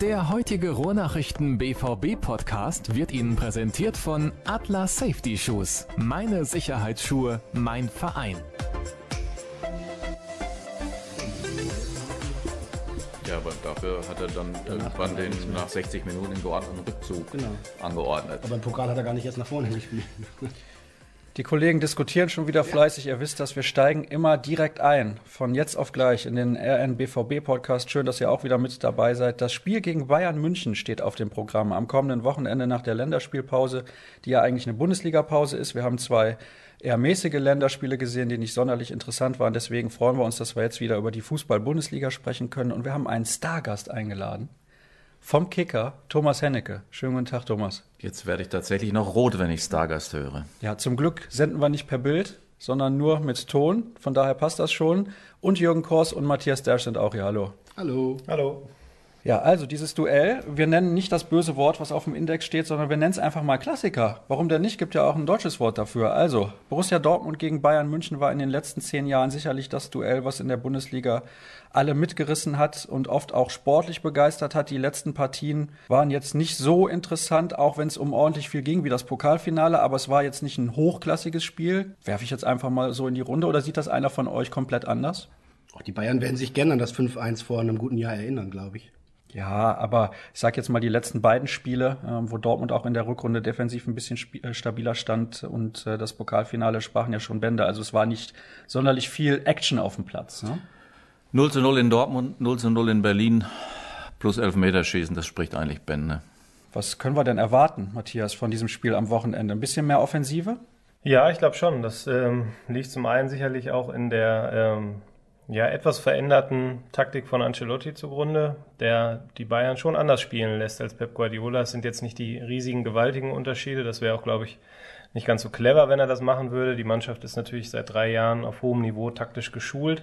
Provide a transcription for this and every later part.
Der heutige Ruhrnachrichten BVB Podcast wird Ihnen präsentiert von Atlas Safety Shoes. Meine Sicherheitsschuhe, mein Verein. Ja, aber dafür hat er dann irgendwann den nach 60 Minuten den geordneten Rückzug Genau. angeordnet. Aber im Pokal hat er gar nicht erst nach vorne gespielt. Die Kollegen diskutieren schon wieder fleißig. Ihr wisst das, wir steigen immer direkt ein. Von jetzt auf gleich in den RNBVB-Podcast. Schön, dass ihr auch wieder mit dabei seid. Das Spiel gegen Bayern München steht auf dem Programm am kommenden Wochenende nach der Länderspielpause, die ja eigentlich eine Bundesliga-Pause ist. Wir haben zwei eher mäßige Länderspiele gesehen, die nicht sonderlich interessant waren. Deswegen freuen wir uns, dass wir jetzt wieder über die Fußball-Bundesliga sprechen können. Und wir haben einen Stargast eingeladen. Vom Kicker, Thomas Hennecke. Schönen guten Tag, Thomas. Jetzt werde ich tatsächlich noch rot, wenn ich Stargast höre. Ja, zum Glück senden wir nicht per Bild, sondern nur mit Ton. Von daher passt das schon. Und Jürgen Kors und Matthias Dersch sind auch hier. Hallo. Hallo. Hallo. Ja, also dieses Duell, wir nennen nicht das böse Wort, was auf dem Index steht, sondern wir nennen es einfach mal Klassiker. Warum denn nicht? Gibt ja auch ein deutsches Wort dafür. Also, Borussia Dortmund gegen Bayern München war in den letzten zehn Jahren sicherlich das Duell, was in der Bundesliga alle mitgerissen hat und oft auch sportlich begeistert hat. Die letzten Partien waren jetzt nicht so interessant, auch wenn es um ordentlich viel ging wie das Pokalfinale, aber es war jetzt nicht ein hochklassiges Spiel. Werfe ich jetzt einfach mal so in die Runde oder sieht das einer von euch komplett anders? Auch die Bayern werden sich gerne an das 5-1 vor einem guten Jahr erinnern, glaube ich. Ja, aber ich sage jetzt mal die letzten beiden Spiele, ähm, wo Dortmund auch in der Rückrunde defensiv ein bisschen sp- äh, stabiler stand und äh, das Pokalfinale sprachen ja schon Bände. Also es war nicht sonderlich viel Action auf dem Platz. Ne? 0 zu 0 in Dortmund, 0 zu 0 in Berlin, plus Elfmeterschießen, das spricht eigentlich Bände. Was können wir denn erwarten, Matthias, von diesem Spiel am Wochenende? Ein bisschen mehr Offensive? Ja, ich glaube schon. Das ähm, liegt zum einen sicherlich auch in der ähm, ja, etwas veränderten Taktik von Ancelotti zugrunde, der die Bayern schon anders spielen lässt als Pep Guardiola. Es sind jetzt nicht die riesigen, gewaltigen Unterschiede. Das wäre auch, glaube ich, nicht ganz so clever, wenn er das machen würde. Die Mannschaft ist natürlich seit drei Jahren auf hohem Niveau taktisch geschult.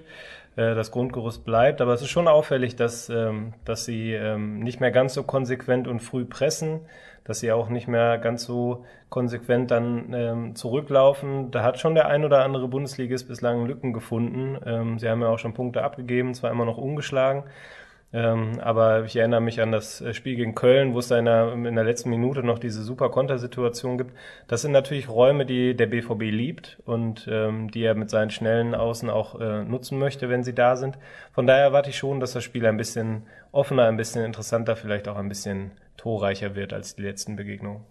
Äh, Das Grundgerüst bleibt, aber es ist schon auffällig, dass, ähm, dass sie ähm, nicht mehr ganz so konsequent und früh pressen, dass sie auch nicht mehr ganz so konsequent dann ähm, zurücklaufen. Da hat schon der ein oder andere Bundesligist bislang Lücken gefunden. Ähm, sie haben ja auch schon Punkte abgegeben, zwar immer noch ungeschlagen. Ähm, aber ich erinnere mich an das äh, Spiel gegen Köln, wo es da in der, in der letzten Minute noch diese super Kontersituation gibt. Das sind natürlich Räume, die der BVB liebt und ähm, die er mit seinen schnellen Außen auch äh, nutzen möchte, wenn sie da sind. Von daher erwarte ich schon, dass das Spiel ein bisschen offener, ein bisschen interessanter, vielleicht auch ein bisschen torreicher wird als die letzten Begegnungen.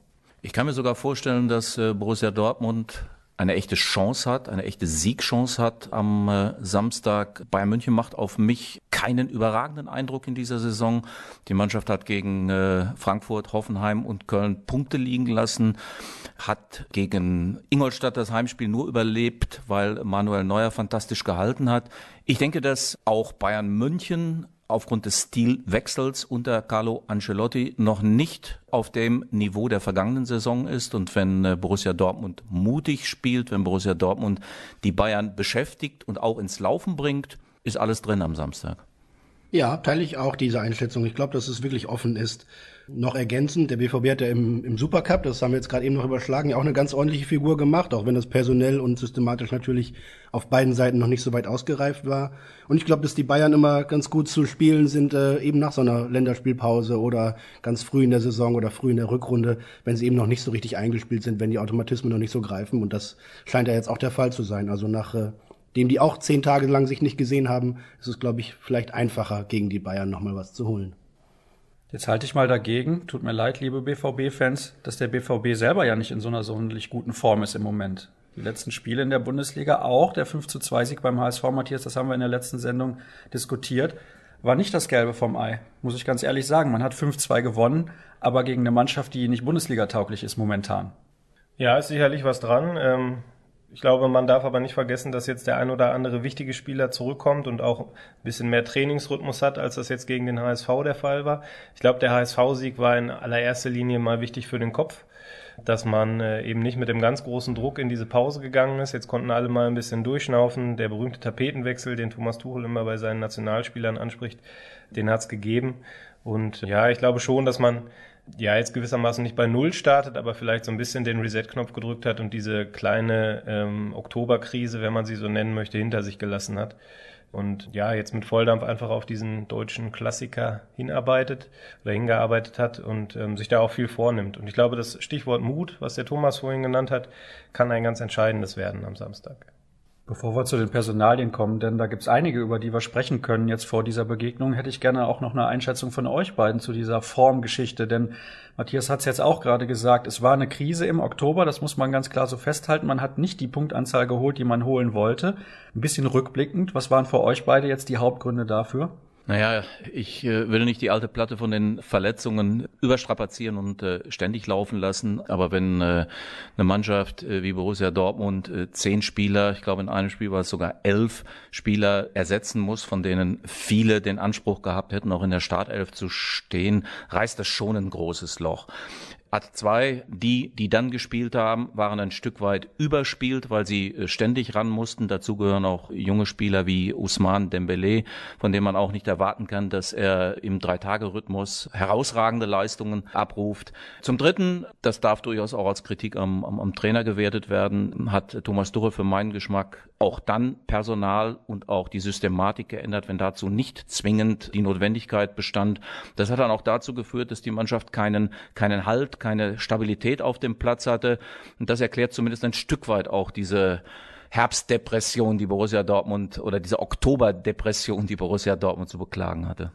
Ich kann mir sogar vorstellen, dass äh, Borussia Dortmund eine echte Chance hat, eine echte Siegchance hat am äh, Samstag. Bayern München macht auf mich keinen überragenden Eindruck in dieser Saison. Die Mannschaft hat gegen äh, Frankfurt, Hoffenheim und Köln Punkte liegen lassen, hat gegen Ingolstadt das Heimspiel nur überlebt, weil Manuel Neuer fantastisch gehalten hat. Ich denke, dass auch Bayern München aufgrund des Stilwechsels unter Carlo Ancelotti noch nicht auf dem Niveau der vergangenen Saison ist. Und wenn äh, Borussia Dortmund mutig spielt, wenn Borussia Dortmund die Bayern beschäftigt und auch ins Laufen bringt, ist alles drin am Samstag. Ja, teile ich auch diese Einschätzung. Ich glaube, dass es wirklich offen ist. Noch ergänzend, der BVB hat ja im, im Supercup, das haben wir jetzt gerade eben noch überschlagen, ja auch eine ganz ordentliche Figur gemacht, auch wenn das personell und systematisch natürlich auf beiden Seiten noch nicht so weit ausgereift war. Und ich glaube, dass die Bayern immer ganz gut zu spielen sind, äh, eben nach so einer Länderspielpause oder ganz früh in der Saison oder früh in der Rückrunde, wenn sie eben noch nicht so richtig eingespielt sind, wenn die Automatismen noch nicht so greifen. Und das scheint ja jetzt auch der Fall zu sein. Also nach äh, dem die auch zehn Tage lang sich nicht gesehen haben, ist es, glaube ich, vielleicht einfacher, gegen die Bayern nochmal was zu holen. Jetzt halte ich mal dagegen. Tut mir leid, liebe BVB-Fans, dass der BVB selber ja nicht in so einer sonderlich guten Form ist im Moment. Die letzten Spiele in der Bundesliga, auch der 5 zu 2 Sieg beim HSV, Matthias, das haben wir in der letzten Sendung diskutiert, war nicht das Gelbe vom Ei, muss ich ganz ehrlich sagen. Man hat 5-2 gewonnen, aber gegen eine Mannschaft, die nicht Bundesliga-tauglich ist momentan. Ja, ist sicherlich was dran. Ähm, ich glaube, man darf aber nicht vergessen, dass jetzt der ein oder andere wichtige Spieler zurückkommt und auch ein bisschen mehr Trainingsrhythmus hat, als das jetzt gegen den HSV der Fall war. Ich glaube, der HSV-Sieg war in allererster Linie mal wichtig für den Kopf, dass man äh, eben nicht mit dem ganz großen Druck in diese Pause gegangen ist. Jetzt konnten alle mal ein bisschen durchschnaufen. Der berühmte Tapetenwechsel, den Thomas Tuchel immer bei seinen Nationalspielern anspricht, den hat's gegeben. Und ja, ich glaube schon, dass man ja jetzt gewissermaßen nicht bei Null startet, aber vielleicht so ein bisschen den Reset-Knopf gedrückt hat und diese kleine ähm, Oktoberkrise, wenn man sie so nennen möchte, hinter sich gelassen hat. Und ja, jetzt mit Volldampf einfach auf diesen deutschen Klassiker hinarbeitet oder hingearbeitet hat und ähm, sich da auch viel vornimmt. Und ich glaube, das Stichwort Mut, was der Thomas vorhin genannt hat, kann ein ganz entscheidendes werden am Samstag. Bevor wir zu den Personalien kommen, denn da gibt's einige, über die wir sprechen können jetzt vor dieser Begegnung, hätte ich gerne auch noch eine Einschätzung von euch beiden zu dieser Formgeschichte. Denn Matthias hat's jetzt auch gerade gesagt, es war eine Krise im Oktober, das muss man ganz klar so festhalten. Man hat nicht die Punktanzahl geholt, die man holen wollte. Ein bisschen rückblickend, was waren für euch beide jetzt die Hauptgründe dafür? Naja, ich äh, will nicht die alte Platte von den Verletzungen überstrapazieren und äh, ständig laufen lassen. Aber wenn äh, eine Mannschaft äh, wie Borussia Dortmund äh, zehn Spieler, ich glaube in einem Spiel war es sogar elf Spieler ersetzen muss, von denen viele den Anspruch gehabt hätten, auch in der Startelf zu stehen, reißt das schon ein großes Loch hat zwei, die, die dann gespielt haben, waren ein Stück weit überspielt, weil sie äh, ständig ran mussten. Dazu gehören auch junge Spieler wie Usman Dembele, von dem man auch nicht erwarten kann, dass er im Drei-Tage-Rhythmus herausragende Leistungen abruft. Zum Dritten, das darf durchaus auch als Kritik am, am, am Trainer gewertet werden, hat Thomas Tuchel für meinen Geschmack auch dann Personal und auch die Systematik geändert, wenn dazu nicht zwingend die Notwendigkeit bestand. Das hat dann auch dazu geführt, dass die Mannschaft keinen, keinen Halt, keine Stabilität auf dem Platz hatte. Und das erklärt zumindest ein Stück weit auch diese Herbstdepression, die Borussia Dortmund oder diese Oktoberdepression, die Borussia Dortmund zu beklagen hatte.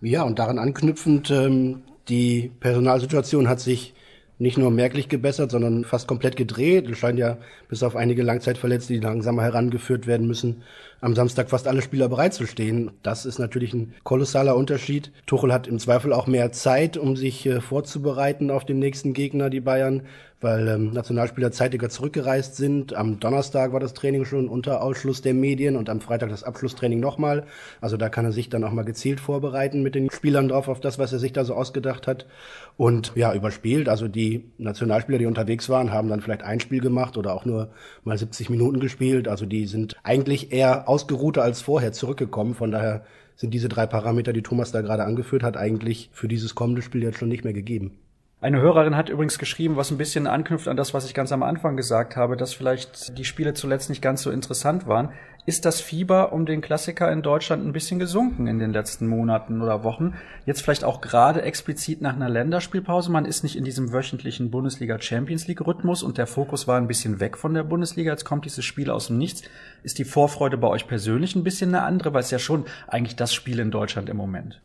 Ja, und daran anknüpfend, ähm, die Personalsituation hat sich nicht nur merklich gebessert, sondern fast komplett gedreht. Es scheint ja bis auf einige Langzeitverletzte, die langsamer herangeführt werden müssen, am Samstag fast alle Spieler bereit zu stehen. Das ist natürlich ein kolossaler Unterschied. Tuchel hat im Zweifel auch mehr Zeit, um sich äh, vorzubereiten auf den nächsten Gegner, die Bayern weil ähm, Nationalspieler zeitiger zurückgereist sind. Am Donnerstag war das Training schon unter Ausschluss der Medien und am Freitag das Abschlusstraining nochmal. Also da kann er sich dann auch mal gezielt vorbereiten mit den Spielern drauf auf das, was er sich da so ausgedacht hat. Und ja, überspielt. Also die Nationalspieler, die unterwegs waren, haben dann vielleicht ein Spiel gemacht oder auch nur mal 70 Minuten gespielt. Also die sind eigentlich eher ausgeruhter als vorher zurückgekommen. Von daher sind diese drei Parameter, die Thomas da gerade angeführt hat, eigentlich für dieses kommende Spiel jetzt schon nicht mehr gegeben. Eine Hörerin hat übrigens geschrieben, was ein bisschen anknüpft an das, was ich ganz am Anfang gesagt habe, dass vielleicht die Spiele zuletzt nicht ganz so interessant waren. Ist das Fieber um den Klassiker in Deutschland ein bisschen gesunken in den letzten Monaten oder Wochen? Jetzt vielleicht auch gerade explizit nach einer Länderspielpause. Man ist nicht in diesem wöchentlichen Bundesliga Champions League Rhythmus und der Fokus war ein bisschen weg von der Bundesliga. Jetzt kommt dieses Spiel aus dem Nichts. Ist die Vorfreude bei euch persönlich ein bisschen eine andere, weil es ja schon eigentlich das Spiel in Deutschland im Moment.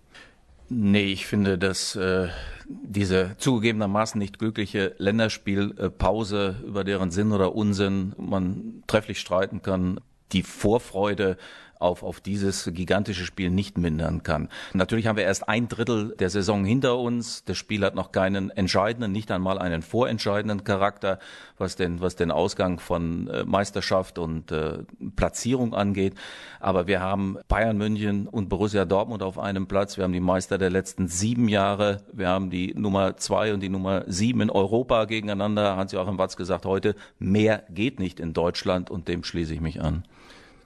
Nee, ich finde, dass äh, diese zugegebenermaßen nicht glückliche Länderspielpause, über deren Sinn oder Unsinn man trefflich streiten kann, die Vorfreude auf, auf dieses gigantische Spiel nicht mindern kann. Natürlich haben wir erst ein Drittel der Saison hinter uns. Das Spiel hat noch keinen entscheidenden, nicht einmal einen vorentscheidenden Charakter, was den, was den Ausgang von äh, Meisterschaft und äh, Platzierung angeht. Aber wir haben Bayern München und Borussia Dortmund auf einem Platz. Wir haben die Meister der letzten sieben Jahre. Wir haben die Nummer zwei und die Nummer sieben in Europa gegeneinander. Hans-Joachim Watz gesagt heute, mehr geht nicht in Deutschland und dem schließe ich mich an.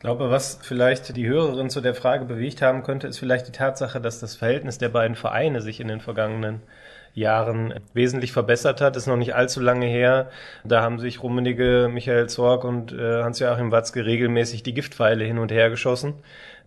Ich glaube, was vielleicht die Hörerin zu der Frage bewegt haben könnte, ist vielleicht die Tatsache, dass das Verhältnis der beiden Vereine sich in den vergangenen Jahren wesentlich verbessert hat. Ist noch nicht allzu lange her. Da haben sich Rummenigge, Michael Zorg und äh, Hans-Joachim Watzke regelmäßig die Giftpfeile hin und her geschossen.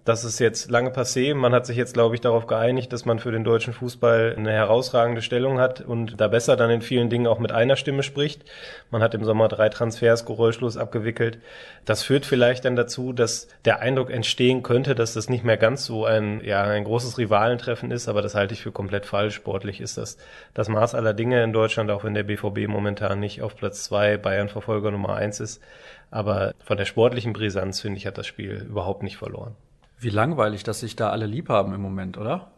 Das ist jetzt lange passé. Man hat sich jetzt, glaube ich, darauf geeinigt, dass man für den deutschen Fußball eine herausragende Stellung hat und da besser dann in vielen Dingen auch mit einer Stimme spricht. Man hat im Sommer drei Transfers geräuschlos abgewickelt. Das führt vielleicht dann dazu, dass der Eindruck entstehen könnte, dass das nicht mehr ganz so ein, ja, ein großes Rivalentreffen ist, aber das halte ich für komplett falsch. Sportlich ist das das Maß aller Dinge in Deutschland, auch wenn der BVB momentan nicht auf Platz zwei Bayern Verfolger Nummer eins ist. Aber von der sportlichen Brisanz, finde ich, hat das Spiel überhaupt nicht verloren. Wie langweilig, dass sich da alle lieb haben im Moment, oder?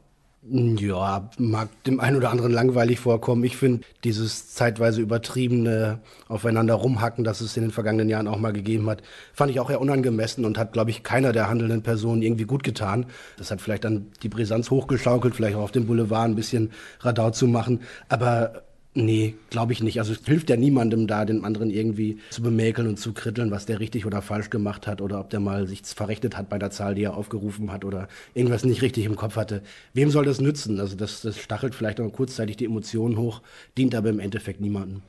Ja, mag dem einen oder anderen langweilig vorkommen. Ich finde dieses zeitweise übertriebene Aufeinander rumhacken, das es in den vergangenen Jahren auch mal gegeben hat, fand ich auch eher unangemessen und hat, glaube ich, keiner der handelnden Personen irgendwie gut getan. Das hat vielleicht dann die Brisanz hochgeschaukelt, vielleicht auch auf dem Boulevard ein bisschen Radau zu machen. Aber Nee, glaube ich nicht. Also es hilft ja niemandem da, den anderen irgendwie zu bemäkeln und zu kritteln, was der richtig oder falsch gemacht hat oder ob der mal sich verrechnet hat bei der Zahl, die er aufgerufen hat oder irgendwas nicht richtig im Kopf hatte. Wem soll das nützen? Also das, das stachelt vielleicht auch kurzzeitig die Emotionen hoch, dient aber im Endeffekt niemandem.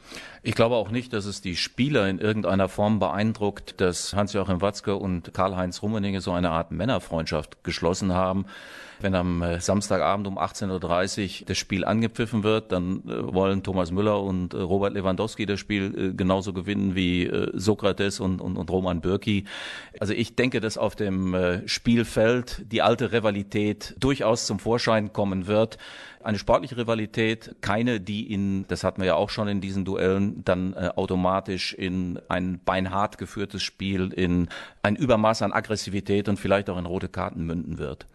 Ich glaube auch nicht, dass es die Spieler in irgendeiner Form beeindruckt, dass Hans-Joachim Watzke und Karl-Heinz Rummenigge so eine Art Männerfreundschaft geschlossen haben. Wenn am äh, Samstagabend um 18.30 Uhr das Spiel angepfiffen wird, dann äh, wollen Thomas Müller und äh, Robert Lewandowski das Spiel genauso gewinnen wie Sokrates und, und, und Roman Bürki. Also ich denke, dass auf dem Spielfeld die alte Rivalität durchaus zum Vorschein kommen wird. Eine sportliche Rivalität, keine, die in, das hatten wir ja auch schon in diesen Duellen, dann automatisch in ein beinhart geführtes Spiel, in ein Übermaß an Aggressivität und vielleicht auch in rote Karten münden wird.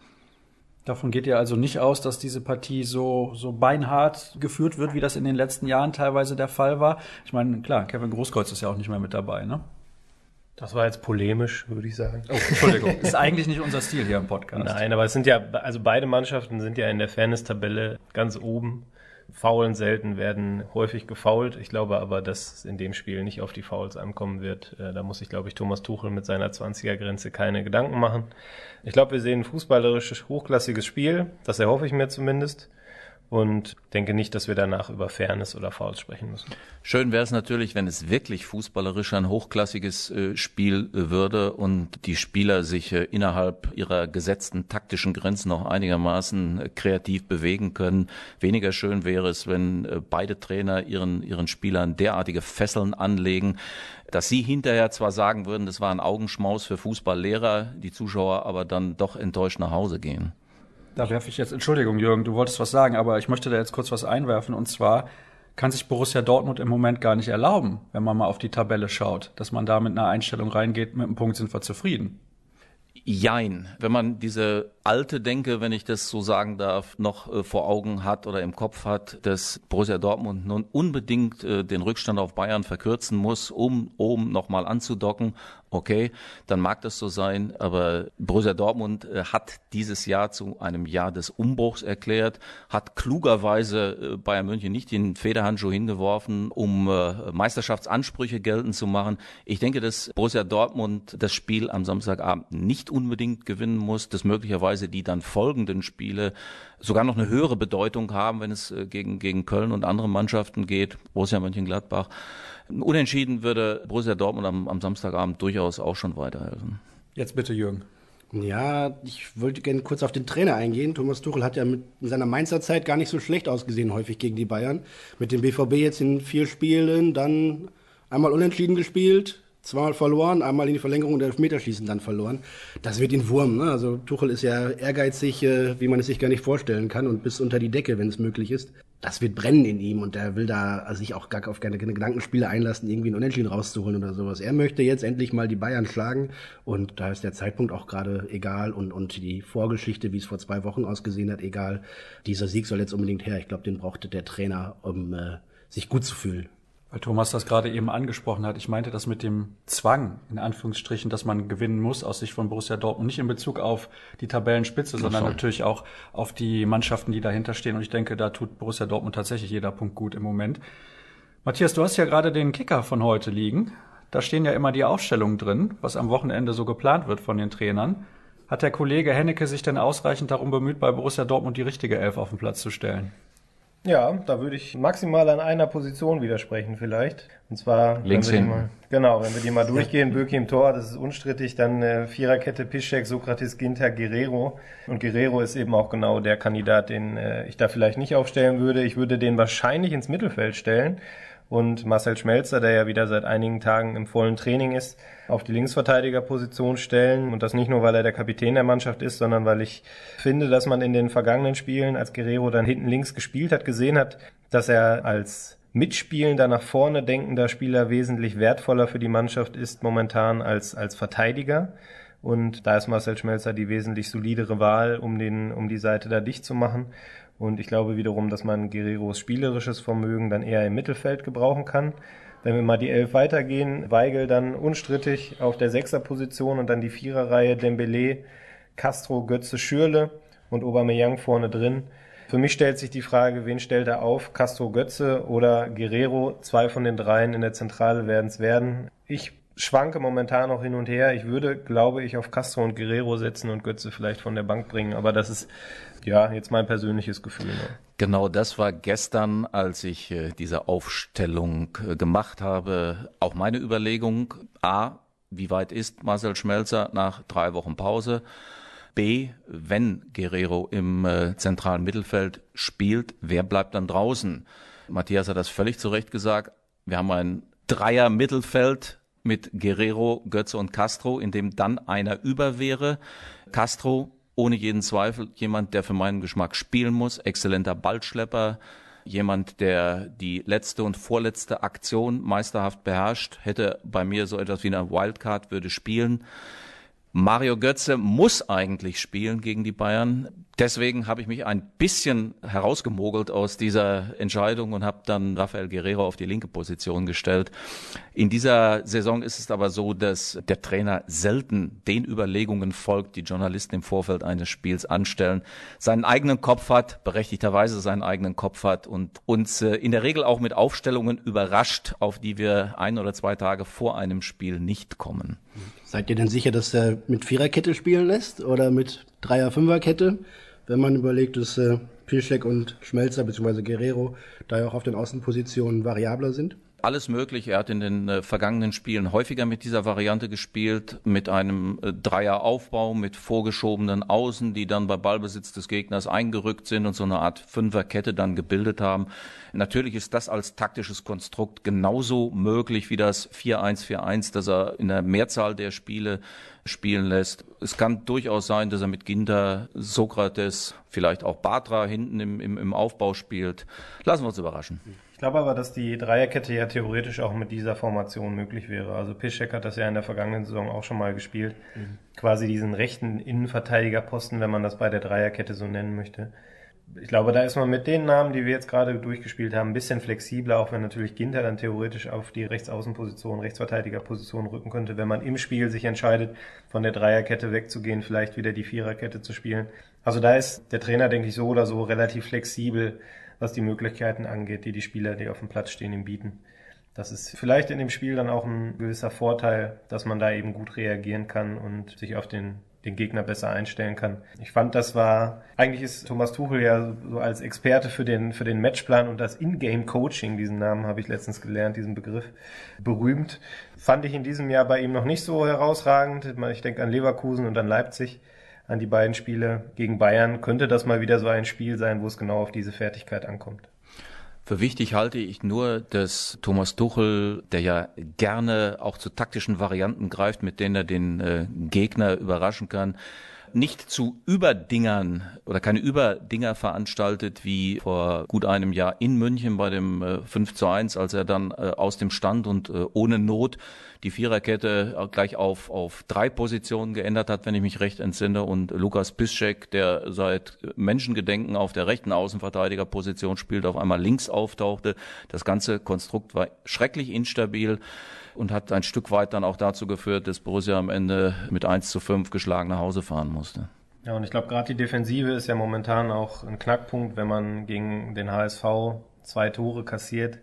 Davon geht ihr also nicht aus, dass diese Partie so, so beinhart geführt wird, wie das in den letzten Jahren teilweise der Fall war. Ich meine, klar, Kevin Großkreuz ist ja auch nicht mehr mit dabei, ne? Das war jetzt polemisch, würde ich sagen. Oh, Entschuldigung. ist eigentlich nicht unser Stil hier im Podcast. Nein, aber es sind ja, also beide Mannschaften sind ja in der Fairness-Tabelle ganz oben. Faulen selten, werden häufig gefault. Ich glaube aber, dass es in dem Spiel nicht auf die Fouls ankommen wird. Äh, da muss sich, glaube ich, Thomas Tuchel mit seiner 20er-Grenze keine Gedanken machen. Ich glaube, wir sehen ein fußballerisches, hochklassiges Spiel. Das erhoffe ich mir zumindest und denke nicht, dass wir danach über Fairness oder Fouls sprechen müssen. Schön wäre es natürlich, wenn es wirklich fußballerisch ein hochklassiges äh, Spiel äh, würde und die Spieler sich äh, innerhalb ihrer gesetzten taktischen Grenzen noch einigermaßen kreativ bewegen können. Weniger schön wäre es, wenn beide Trainer ihren, ihren Spielern derartige Fesseln anlegen, dass sie hinterher zwar sagen würden, das war ein Augenschmaus für Fußballlehrer, die Zuschauer aber dann doch enttäuscht nach Hause gehen. Da werfe ich jetzt, Entschuldigung, Jürgen, du wolltest was sagen, aber ich möchte da jetzt kurz was einwerfen. Und zwar kann sich Borussia Dortmund im Moment gar nicht erlauben, wenn man mal auf die Tabelle schaut, dass man da mit einer Einstellung reingeht, mit einem Punkt sind wir zufrieden. Jein. Wenn man diese alte Denke, wenn ich das so sagen darf, noch äh, vor Augen hat oder im Kopf hat, dass Borussia Dortmund nun unbedingt äh, den Rückstand auf Bayern verkürzen muss, um oben nochmal anzudocken, okay, dann mag das so sein, aber Borussia Dortmund äh, hat dieses Jahr zu einem Jahr des Umbruchs erklärt, hat klugerweise äh, Bayern München nicht den Federhandschuh hingeworfen, um äh, Meisterschaftsansprüche geltend zu machen. Ich denke, dass Borussia Dortmund das Spiel am Samstagabend nicht unbedingt gewinnen muss, dass möglicherweise die dann folgenden Spiele sogar noch eine höhere Bedeutung haben, wenn es gegen, gegen Köln und andere Mannschaften geht, Borussia Mönchengladbach. Unentschieden würde Borussia Dortmund am, am Samstagabend durchaus auch schon weiterhelfen. Jetzt bitte, Jürgen. Ja, ich wollte gerne kurz auf den Trainer eingehen. Thomas Tuchel hat ja mit seiner Mainzer Zeit gar nicht so schlecht ausgesehen, häufig gegen die Bayern. Mit dem BVB jetzt in vier Spielen, dann einmal unentschieden gespielt, zweimal verloren, einmal in die Verlängerung und Elfmeterschießen dann verloren. Das wird ihn Wurm. Ne? Also Tuchel ist ja ehrgeizig, äh, wie man es sich gar nicht vorstellen kann und bis unter die Decke, wenn es möglich ist das wird brennen in ihm und er will da sich auch gar auf keine, keine Gedankenspiele einlassen, irgendwie einen Unentschieden rauszuholen oder sowas. Er möchte jetzt endlich mal die Bayern schlagen und da ist der Zeitpunkt auch gerade egal und, und die Vorgeschichte, wie es vor zwei Wochen ausgesehen hat, egal. Dieser Sieg soll jetzt unbedingt her. Ich glaube, den brauchte der Trainer, um äh, sich gut zu fühlen weil Thomas das gerade eben angesprochen hat. Ich meinte das mit dem Zwang, in Anführungsstrichen, dass man gewinnen muss aus Sicht von Borussia Dortmund. Nicht in Bezug auf die Tabellenspitze, sondern schon. natürlich auch auf die Mannschaften, die dahinter stehen. Und ich denke, da tut Borussia Dortmund tatsächlich jeder Punkt gut im Moment. Matthias, du hast ja gerade den Kicker von heute liegen. Da stehen ja immer die Aufstellungen drin, was am Wochenende so geplant wird von den Trainern. Hat der Kollege Hennecke sich denn ausreichend darum bemüht, bei Borussia Dortmund die richtige Elf auf den Platz zu stellen? Ja, da würde ich maximal an einer Position widersprechen vielleicht. Und zwar links hin. genau, wenn wir die mal durchgehen, Böki im Tor, das ist unstrittig, dann äh, Viererkette Piszczek, Sokrates, Ginter, Guerrero. Und Guerrero ist eben auch genau der Kandidat, den äh, ich da vielleicht nicht aufstellen würde. Ich würde den wahrscheinlich ins Mittelfeld stellen und Marcel Schmelzer, der ja wieder seit einigen Tagen im vollen Training ist, auf die Linksverteidigerposition stellen. Und das nicht nur, weil er der Kapitän der Mannschaft ist, sondern weil ich finde, dass man in den vergangenen Spielen, als Guerrero dann hinten links gespielt hat, gesehen hat, dass er als mitspielender, nach vorne denkender Spieler wesentlich wertvoller für die Mannschaft ist momentan als, als Verteidiger. Und da ist Marcel Schmelzer die wesentlich solidere Wahl, um den, um die Seite da dicht zu machen. Und ich glaube wiederum, dass man Guerreros spielerisches Vermögen dann eher im Mittelfeld gebrauchen kann. Wenn wir mal die Elf weitergehen, Weigel dann unstrittig auf der Sechserposition und dann die Viererreihe Dembele, Castro, Götze, Schürle und Aubameyang vorne drin. Für mich stellt sich die Frage, wen stellt er auf? Castro Götze oder Guerrero? Zwei von den dreien in der Zentrale werden es werden. Ich schwanke momentan noch hin und her. Ich würde, glaube ich, auf Castro und Guerrero setzen und Götze vielleicht von der Bank bringen. Aber das ist ja jetzt mein persönliches Gefühl. Ne? Genau, das war gestern, als ich äh, diese Aufstellung äh, gemacht habe, auch meine Überlegung. A, wie weit ist Marcel Schmelzer nach drei Wochen Pause? B, wenn Guerrero im äh, zentralen Mittelfeld spielt, wer bleibt dann draußen? Matthias hat das völlig zu Recht gesagt. Wir haben ein Dreier Mittelfeld mit Guerrero, Götze und Castro, in dem dann einer über wäre. Castro, ohne jeden Zweifel, jemand, der für meinen Geschmack spielen muss, exzellenter Ballschlepper, jemand, der die letzte und vorletzte Aktion meisterhaft beherrscht, hätte bei mir so etwas wie eine Wildcard, würde spielen. Mario Götze muss eigentlich spielen gegen die Bayern. Deswegen habe ich mich ein bisschen herausgemogelt aus dieser Entscheidung und habe dann Rafael Guerrero auf die linke Position gestellt. In dieser Saison ist es aber so, dass der Trainer selten den Überlegungen folgt, die Journalisten im Vorfeld eines Spiels anstellen, seinen eigenen Kopf hat, berechtigterweise seinen eigenen Kopf hat und uns äh, in der Regel auch mit Aufstellungen überrascht, auf die wir ein oder zwei Tage vor einem Spiel nicht kommen. Seid ihr denn sicher, dass er mit Viererkette spielen lässt oder mit Dreier-Fünferkette? Wenn man überlegt, dass äh, Piszczek und Schmelzer bzw. Guerrero da ja auch auf den Außenpositionen variabler sind? Alles möglich. Er hat in den äh, vergangenen Spielen häufiger mit dieser Variante gespielt, mit einem äh, Dreieraufbau, mit vorgeschobenen Außen, die dann bei Ballbesitz des Gegners eingerückt sind und so eine Art Fünferkette dann gebildet haben. Natürlich ist das als taktisches Konstrukt genauso möglich wie das 4-1-4-1, das er in der Mehrzahl der Spiele spielen lässt. Es kann durchaus sein, dass er mit Ginter, Sokrates, vielleicht auch Batra hinten im, im, im Aufbau spielt. Lassen wir uns überraschen. Ich glaube aber, dass die Dreierkette ja theoretisch auch mit dieser Formation möglich wäre. Also Piszczek hat das ja in der vergangenen Saison auch schon mal gespielt. Mhm. Quasi diesen rechten Innenverteidigerposten, wenn man das bei der Dreierkette so nennen möchte. Ich glaube, da ist man mit den Namen, die wir jetzt gerade durchgespielt haben, ein bisschen flexibler, auch wenn natürlich Ginter dann theoretisch auf die Rechtsaußenposition, Rechtsverteidigerposition rücken könnte, wenn man im Spiel sich entscheidet, von der Dreierkette wegzugehen, vielleicht wieder die Viererkette zu spielen. Also da ist der Trainer, denke ich, so oder so relativ flexibel, was die Möglichkeiten angeht, die die Spieler, die auf dem Platz stehen, ihm bieten. Das ist vielleicht in dem Spiel dann auch ein gewisser Vorteil, dass man da eben gut reagieren kann und sich auf den, den Gegner besser einstellen kann. Ich fand, das war, eigentlich ist Thomas Tuchel ja so als Experte für den, für den Matchplan und das In-Game-Coaching, diesen Namen habe ich letztens gelernt, diesen Begriff, berühmt. Fand ich in diesem Jahr bei ihm noch nicht so herausragend. Ich denke an Leverkusen und an Leipzig an die beiden Spiele gegen Bayern, könnte das mal wieder so ein Spiel sein, wo es genau auf diese Fertigkeit ankommt. Für wichtig halte ich nur, dass Thomas Tuchel, der ja gerne auch zu taktischen Varianten greift, mit denen er den äh, Gegner überraschen kann, nicht zu Überdingern oder keine Überdinger veranstaltet wie vor gut einem Jahr in München bei dem äh, 5 zu 1, als er dann äh, aus dem Stand und äh, ohne Not die Viererkette gleich auf, auf drei Positionen geändert hat, wenn ich mich recht entsinne. Und Lukas Piszczek, der seit Menschengedenken auf der rechten Außenverteidigerposition spielt, auf einmal links auftauchte. Das ganze Konstrukt war schrecklich instabil und hat ein Stück weit dann auch dazu geführt, dass Borussia am Ende mit 1 zu 5 geschlagen nach Hause fahren musste. Ja, und ich glaube, gerade die Defensive ist ja momentan auch ein Knackpunkt, wenn man gegen den HSV zwei Tore kassiert.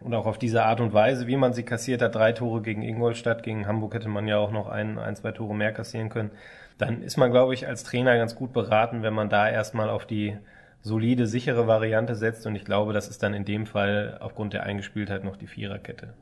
Und auch auf diese Art und Weise, wie man sie kassiert hat, drei Tore gegen Ingolstadt, gegen Hamburg hätte man ja auch noch ein, ein, zwei Tore mehr kassieren können. Dann ist man, glaube ich, als Trainer ganz gut beraten, wenn man da erstmal auf die solide, sichere Variante setzt. Und ich glaube, das ist dann in dem Fall aufgrund der Eingespieltheit noch die Viererkette.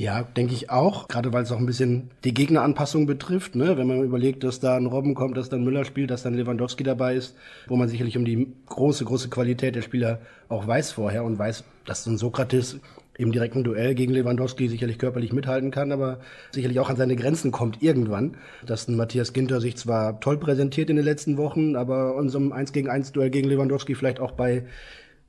Ja, denke ich auch. Gerade weil es auch ein bisschen die Gegneranpassung betrifft. Ne? Wenn man überlegt, dass da ein Robben kommt, dass dann Müller spielt, dass dann Lewandowski dabei ist, wo man sicherlich um die große, große Qualität der Spieler auch weiß vorher und weiß, dass so ein Sokrates im direkten Duell gegen Lewandowski sicherlich körperlich mithalten kann, aber sicherlich auch an seine Grenzen kommt irgendwann. Dass ein Matthias Ginter sich zwar toll präsentiert in den letzten Wochen, aber unserem 1 gegen 1 Duell gegen Lewandowski vielleicht auch bei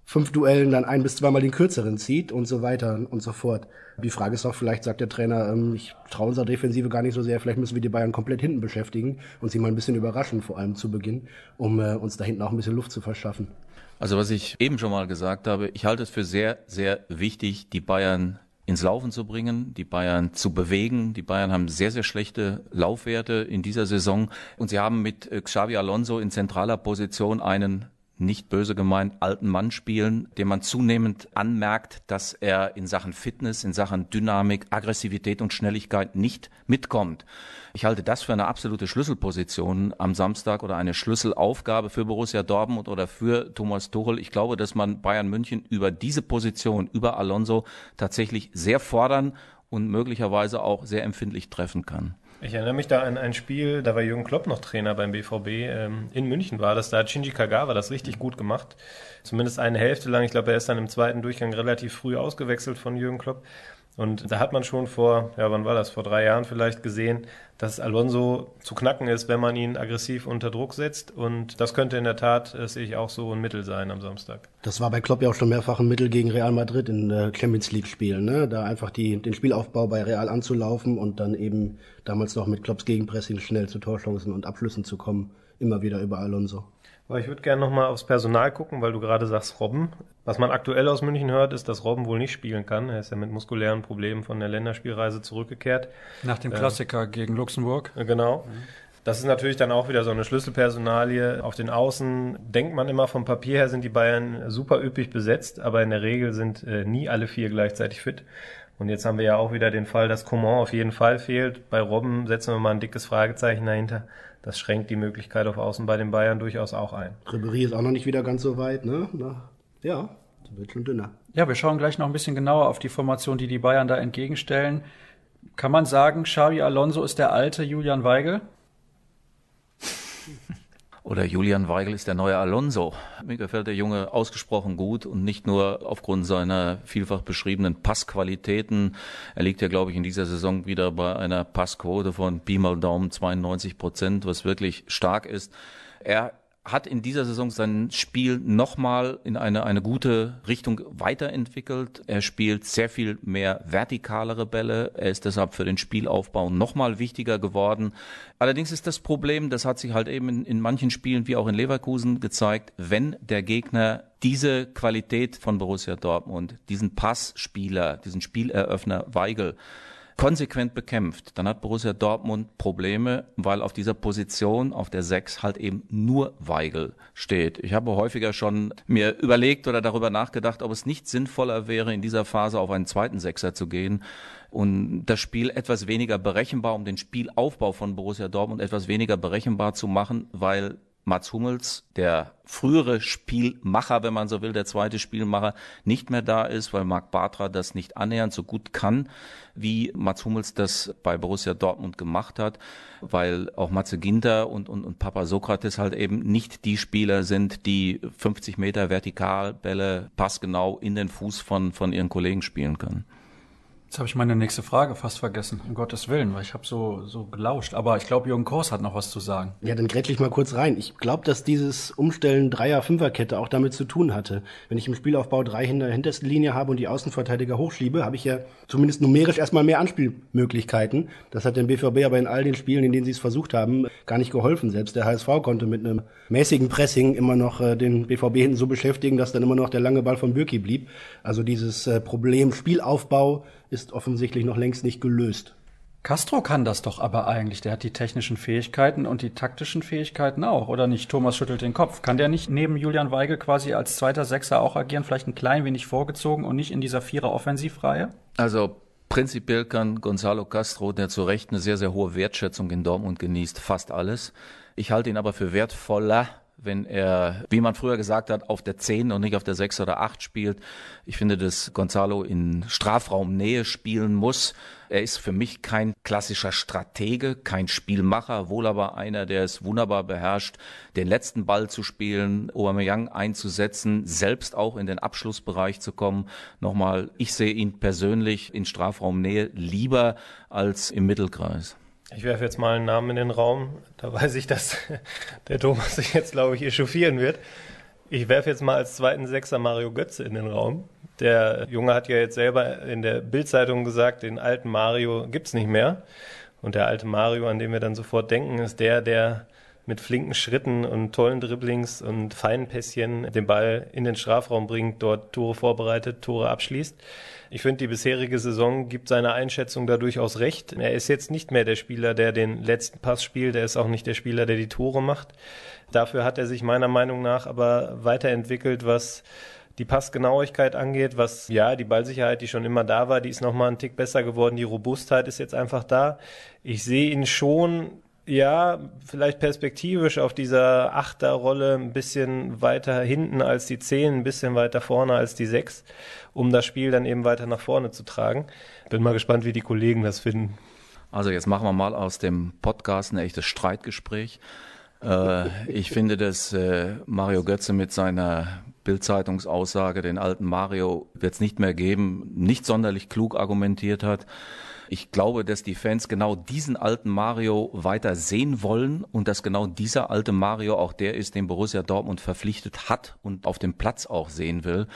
fünf Duellen dann ein bis zweimal den kürzeren zieht und so weiter und so fort. Die Frage ist auch, vielleicht sagt der Trainer, ähm, ich traue unserer Defensive gar nicht so sehr, vielleicht müssen wir die Bayern komplett hinten beschäftigen und sie mal ein bisschen überraschen, vor allem zu Beginn, um äh, uns da hinten auch ein bisschen Luft zu verschaffen. Also was ich eben schon mal gesagt habe, ich halte es für sehr, sehr wichtig, die Bayern ins Laufen zu bringen, die Bayern zu bewegen. Die Bayern haben sehr, sehr schlechte Laufwerte in dieser Saison und sie haben mit äh, Xavi Alonso in zentraler Position einen nicht böse gemeint, alten Mann spielen, dem man zunehmend anmerkt, dass er in Sachen Fitness, in Sachen Dynamik, Aggressivität und Schnelligkeit nicht mitkommt. Ich halte das für eine absolute Schlüsselposition am Samstag oder eine Schlüsselaufgabe für Borussia Dortmund oder für Thomas Tuchel. Ich glaube, dass man Bayern München über diese Position, über Alonso tatsächlich sehr fordern und möglicherweise auch sehr empfindlich treffen kann. Ich erinnere mich da an ein Spiel, da war Jürgen Klopp noch Trainer beim BVB. Ähm, in München war das, da hat Shinji Kagawa das richtig gut gemacht. Zumindest eine Hälfte lang. Ich glaube, er ist dann im zweiten Durchgang relativ früh ausgewechselt von Jürgen Klopp. Und da hat man schon vor, ja, wann war das, vor drei Jahren vielleicht gesehen, dass Alonso zu knacken ist, wenn man ihn aggressiv unter Druck setzt. Und das könnte in der Tat, das sehe ich auch so, ein Mittel sein am Samstag. Das war bei Klopp ja auch schon mehrfach ein Mittel gegen Real Madrid in äh, Champions League Spielen, ne? Da einfach die, den Spielaufbau bei Real anzulaufen und dann eben damals noch mit Klopps Gegenpressing schnell zu Torchancen und Abschlüssen zu kommen. Immer wieder über Alonso. Aber ich würde gerne nochmal aufs Personal gucken, weil du gerade sagst Robben. Was man aktuell aus München hört, ist, dass Robben wohl nicht spielen kann. Er ist ja mit muskulären Problemen von der Länderspielreise zurückgekehrt. Nach dem Klassiker äh, gegen Luxemburg. Genau. Das ist natürlich dann auch wieder so eine Schlüsselpersonalie. Auf den Außen denkt man immer vom Papier her sind die Bayern super üppig besetzt, aber in der Regel sind äh, nie alle vier gleichzeitig fit. Und jetzt haben wir ja auch wieder den Fall, dass Coman auf jeden Fall fehlt. Bei Robben setzen wir mal ein dickes Fragezeichen dahinter das schränkt die Möglichkeit auf Außen bei den Bayern durchaus auch ein. Ribery ist auch noch nicht wieder ganz so weit, ne? Na, ja, das wird schon dünner. Ja, wir schauen gleich noch ein bisschen genauer auf die Formation, die die Bayern da entgegenstellen. Kann man sagen, Xavi Alonso ist der alte Julian Weigel? Oder Julian Weigel ist der neue Alonso. Mir gefällt der Junge ausgesprochen gut und nicht nur aufgrund seiner vielfach beschriebenen Passqualitäten. Er liegt ja, glaube ich, in dieser Saison wieder bei einer Passquote von Pi mal Daumen 92 Prozent, was wirklich stark ist. Er hat in dieser Saison sein Spiel nochmal in eine, eine gute Richtung weiterentwickelt. Er spielt sehr viel mehr vertikalere Bälle. Er ist deshalb für den Spielaufbau nochmal wichtiger geworden. Allerdings ist das Problem, das hat sich halt eben in, in manchen Spielen wie auch in Leverkusen gezeigt, wenn der Gegner diese Qualität von Borussia Dortmund, diesen Passspieler, diesen Spieleröffner Weigel, konsequent bekämpft, dann hat Borussia Dortmund Probleme, weil auf dieser Position, auf der Sechs halt eben nur Weigel steht. Ich habe häufiger schon mir überlegt oder darüber nachgedacht, ob es nicht sinnvoller wäre, in dieser Phase auf einen zweiten Sechser zu gehen und das Spiel etwas weniger berechenbar, um den Spielaufbau von Borussia Dortmund etwas weniger berechenbar zu machen, weil Mats Hummels, der frühere Spielmacher, wenn man so will, der zweite Spielmacher, nicht mehr da ist, weil Marc Bartra das nicht annähernd so gut kann, wie Mats Hummels das bei Borussia Dortmund gemacht hat, weil auch Matze Ginter und, und, und Papa Sokrates halt eben nicht die Spieler sind, die 50 Meter Vertikalbälle passgenau in den Fuß von, von ihren Kollegen spielen können. Jetzt habe ich meine nächste Frage fast vergessen, um Gottes Willen, weil ich habe so, so gelauscht. Aber ich glaube, Jürgen Kors hat noch was zu sagen. Ja, dann grätsch ich mal kurz rein. Ich glaube, dass dieses Umstellen Dreier-Fünfer-Kette auch damit zu tun hatte. Wenn ich im Spielaufbau drei in der hintersten Linie habe und die Außenverteidiger hochschiebe, habe ich ja zumindest numerisch erstmal mehr Anspielmöglichkeiten. Das hat dem BVB aber in all den Spielen, in denen sie es versucht haben, gar nicht geholfen. Selbst der HSV konnte mit einem mäßigen Pressing immer noch äh, den BVB hinten so beschäftigen, dass dann immer noch der lange Ball von Bürki blieb. Also dieses äh, Problem Spielaufbau ist offensichtlich noch längst nicht gelöst. Castro kann das doch aber eigentlich. Der hat die technischen Fähigkeiten und die taktischen Fähigkeiten auch, oder nicht? Thomas schüttelt den Kopf. Kann der nicht neben Julian Weigel quasi als zweiter Sechser auch agieren, vielleicht ein klein wenig vorgezogen und nicht in dieser Vierer-Offensivreihe? Also prinzipiell kann Gonzalo Castro, der zu Recht eine sehr, sehr hohe Wertschätzung in Dortmund genießt, fast alles. Ich halte ihn aber für wertvoller wenn er, wie man früher gesagt hat, auf der 10 und nicht auf der 6 oder 8 spielt. Ich finde, dass Gonzalo in Strafraumnähe spielen muss. Er ist für mich kein klassischer Stratege, kein Spielmacher, wohl aber einer, der es wunderbar beherrscht, den letzten Ball zu spielen, Aubameyang einzusetzen, selbst auch in den Abschlussbereich zu kommen. Nochmal, ich sehe ihn persönlich in Strafraumnähe lieber als im Mittelkreis. Ich werfe jetzt mal einen Namen in den Raum. Da weiß ich, dass der Thomas sich jetzt, glaube ich, echauffieren wird. Ich werfe jetzt mal als zweiten Sechser Mario Götze in den Raum. Der Junge hat ja jetzt selber in der Bildzeitung gesagt, den alten Mario gibt's nicht mehr. Und der alte Mario, an den wir dann sofort denken, ist der, der mit flinken Schritten und tollen Dribblings und feinen Pässchen den Ball in den Strafraum bringt, dort Tore vorbereitet, Tore abschließt. Ich finde, die bisherige Saison gibt seine Einschätzung da durchaus recht. Er ist jetzt nicht mehr der Spieler, der den letzten Pass spielt. Er ist auch nicht der Spieler, der die Tore macht. Dafür hat er sich meiner Meinung nach aber weiterentwickelt, was die Passgenauigkeit angeht, was ja die Ballsicherheit, die schon immer da war, die ist nochmal einen Tick besser geworden. Die Robustheit ist jetzt einfach da. Ich sehe ihn schon ja, vielleicht perspektivisch auf dieser Achterrolle ein bisschen weiter hinten als die Zehn, ein bisschen weiter vorne als die Sechs, um das Spiel dann eben weiter nach vorne zu tragen. Bin mal gespannt, wie die Kollegen das finden. Also jetzt machen wir mal aus dem Podcast ein echtes Streitgespräch. Äh, ich finde, dass äh, Mario Götze mit seiner Bildzeitungsaussage, den alten Mario wird es nicht mehr geben, nicht sonderlich klug argumentiert hat. Ich glaube, dass die Fans genau diesen alten Mario weiter sehen wollen und dass genau dieser alte Mario auch der ist, den Borussia Dortmund verpflichtet hat und auf dem Platz auch sehen will.